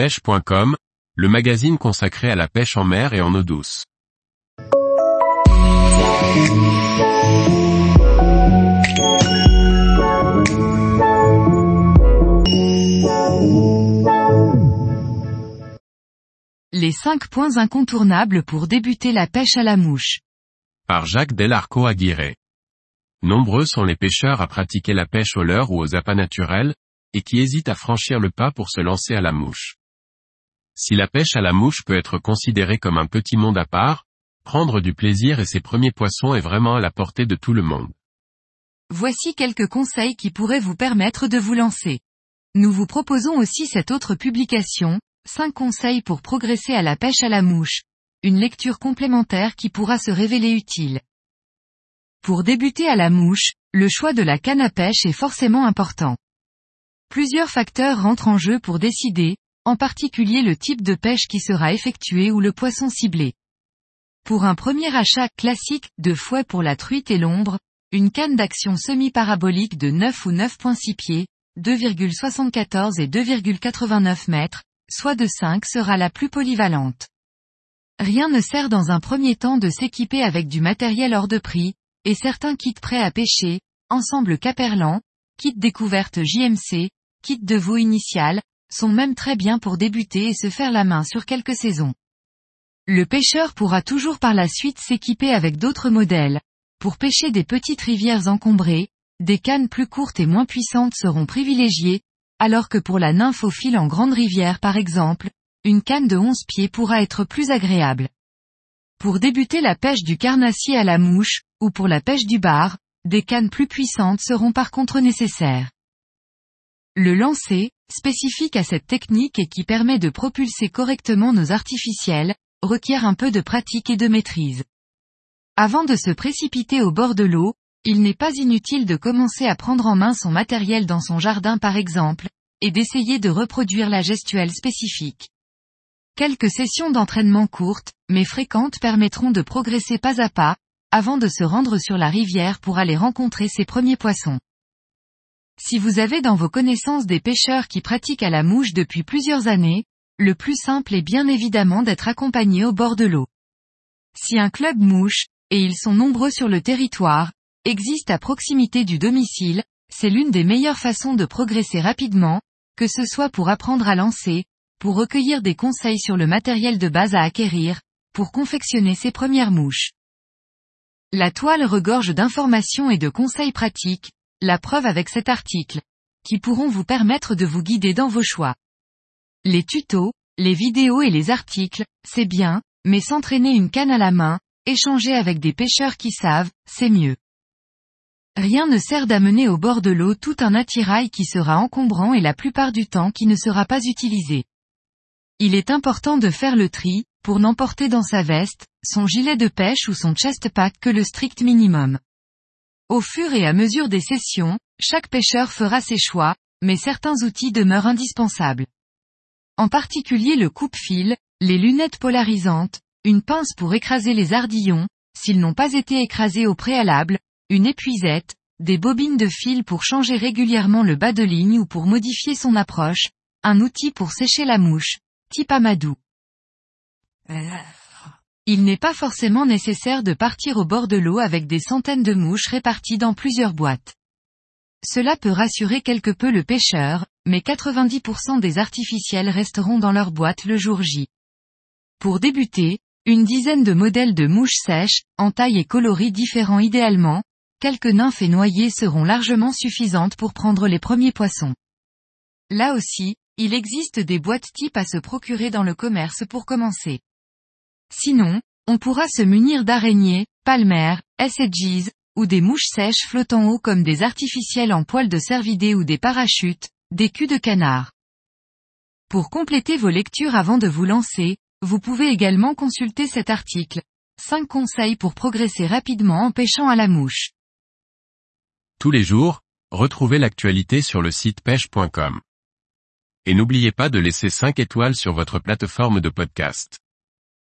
pêche.com, le magazine consacré à la pêche en mer et en eau douce. Les 5 points incontournables pour débuter la pêche à la mouche. Par Jacques Delarco Aguirre. Nombreux sont les pêcheurs à pratiquer la pêche au leurre ou aux appâts naturels, et qui hésitent à franchir le pas pour se lancer à la mouche. Si la pêche à la mouche peut être considérée comme un petit monde à part, prendre du plaisir et ses premiers poissons est vraiment à la portée de tout le monde. Voici quelques conseils qui pourraient vous permettre de vous lancer. Nous vous proposons aussi cette autre publication, 5 conseils pour progresser à la pêche à la mouche. Une lecture complémentaire qui pourra se révéler utile. Pour débuter à la mouche, le choix de la canne à pêche est forcément important. Plusieurs facteurs rentrent en jeu pour décider, en particulier le type de pêche qui sera effectué ou le poisson ciblé. Pour un premier achat classique de fouet pour la truite et l'ombre, une canne d'action semi-parabolique de 9 ou 9.6 pieds, 2,74 et 2,89 mètres, soit de 5 sera la plus polyvalente. Rien ne sert dans un premier temps de s'équiper avec du matériel hors de prix, et certains kits prêts à pêcher, ensemble Caperlan, kit découverte JMC, kit de veau initial, sont même très bien pour débuter et se faire la main sur quelques saisons. Le pêcheur pourra toujours par la suite s'équiper avec d'autres modèles. Pour pêcher des petites rivières encombrées, des cannes plus courtes et moins puissantes seront privilégiées, alors que pour la nymphophile en grande rivière par exemple, une canne de 11 pieds pourra être plus agréable. Pour débuter la pêche du carnassier à la mouche, ou pour la pêche du bar, des cannes plus puissantes seront par contre nécessaires. Le lancer, spécifique à cette technique et qui permet de propulser correctement nos artificiels, requiert un peu de pratique et de maîtrise. Avant de se précipiter au bord de l'eau, il n'est pas inutile de commencer à prendre en main son matériel dans son jardin par exemple, et d'essayer de reproduire la gestuelle spécifique. Quelques sessions d'entraînement courtes, mais fréquentes permettront de progresser pas à pas, avant de se rendre sur la rivière pour aller rencontrer ses premiers poissons. Si vous avez dans vos connaissances des pêcheurs qui pratiquent à la mouche depuis plusieurs années, le plus simple est bien évidemment d'être accompagné au bord de l'eau. Si un club mouche, et ils sont nombreux sur le territoire, existe à proximité du domicile, c'est l'une des meilleures façons de progresser rapidement, que ce soit pour apprendre à lancer, pour recueillir des conseils sur le matériel de base à acquérir, pour confectionner ses premières mouches. La toile regorge d'informations et de conseils pratiques, la preuve avec cet article, qui pourront vous permettre de vous guider dans vos choix. Les tutos, les vidéos et les articles, c'est bien, mais s'entraîner une canne à la main, échanger avec des pêcheurs qui savent, c'est mieux. Rien ne sert d'amener au bord de l'eau tout un attirail qui sera encombrant et la plupart du temps qui ne sera pas utilisé. Il est important de faire le tri, pour n'emporter dans sa veste, son gilet de pêche ou son chest pack que le strict minimum. Au fur et à mesure des sessions, chaque pêcheur fera ses choix, mais certains outils demeurent indispensables. En particulier le coupe-fil, les lunettes polarisantes, une pince pour écraser les ardillons, s'ils n'ont pas été écrasés au préalable, une épuisette, des bobines de fil pour changer régulièrement le bas de ligne ou pour modifier son approche, un outil pour sécher la mouche, type amadou. Il n'est pas forcément nécessaire de partir au bord de l'eau avec des centaines de mouches réparties dans plusieurs boîtes. Cela peut rassurer quelque peu le pêcheur, mais 90% des artificiels resteront dans leur boîte le jour J. Pour débuter, une dizaine de modèles de mouches sèches, en taille et coloris différents idéalement, quelques nymphes et noyés seront largement suffisantes pour prendre les premiers poissons. Là aussi, il existe des boîtes type à se procurer dans le commerce pour commencer. Sinon, on pourra se munir d'araignées, palmères, SHGs, ou des mouches sèches flottant haut comme des artificiels en poils de cervidés ou des parachutes, des culs de canard. Pour compléter vos lectures avant de vous lancer, vous pouvez également consulter cet article. 5 conseils pour progresser rapidement en pêchant à la mouche. Tous les jours, retrouvez l'actualité sur le site pêche.com. Et n'oubliez pas de laisser 5 étoiles sur votre plateforme de podcast.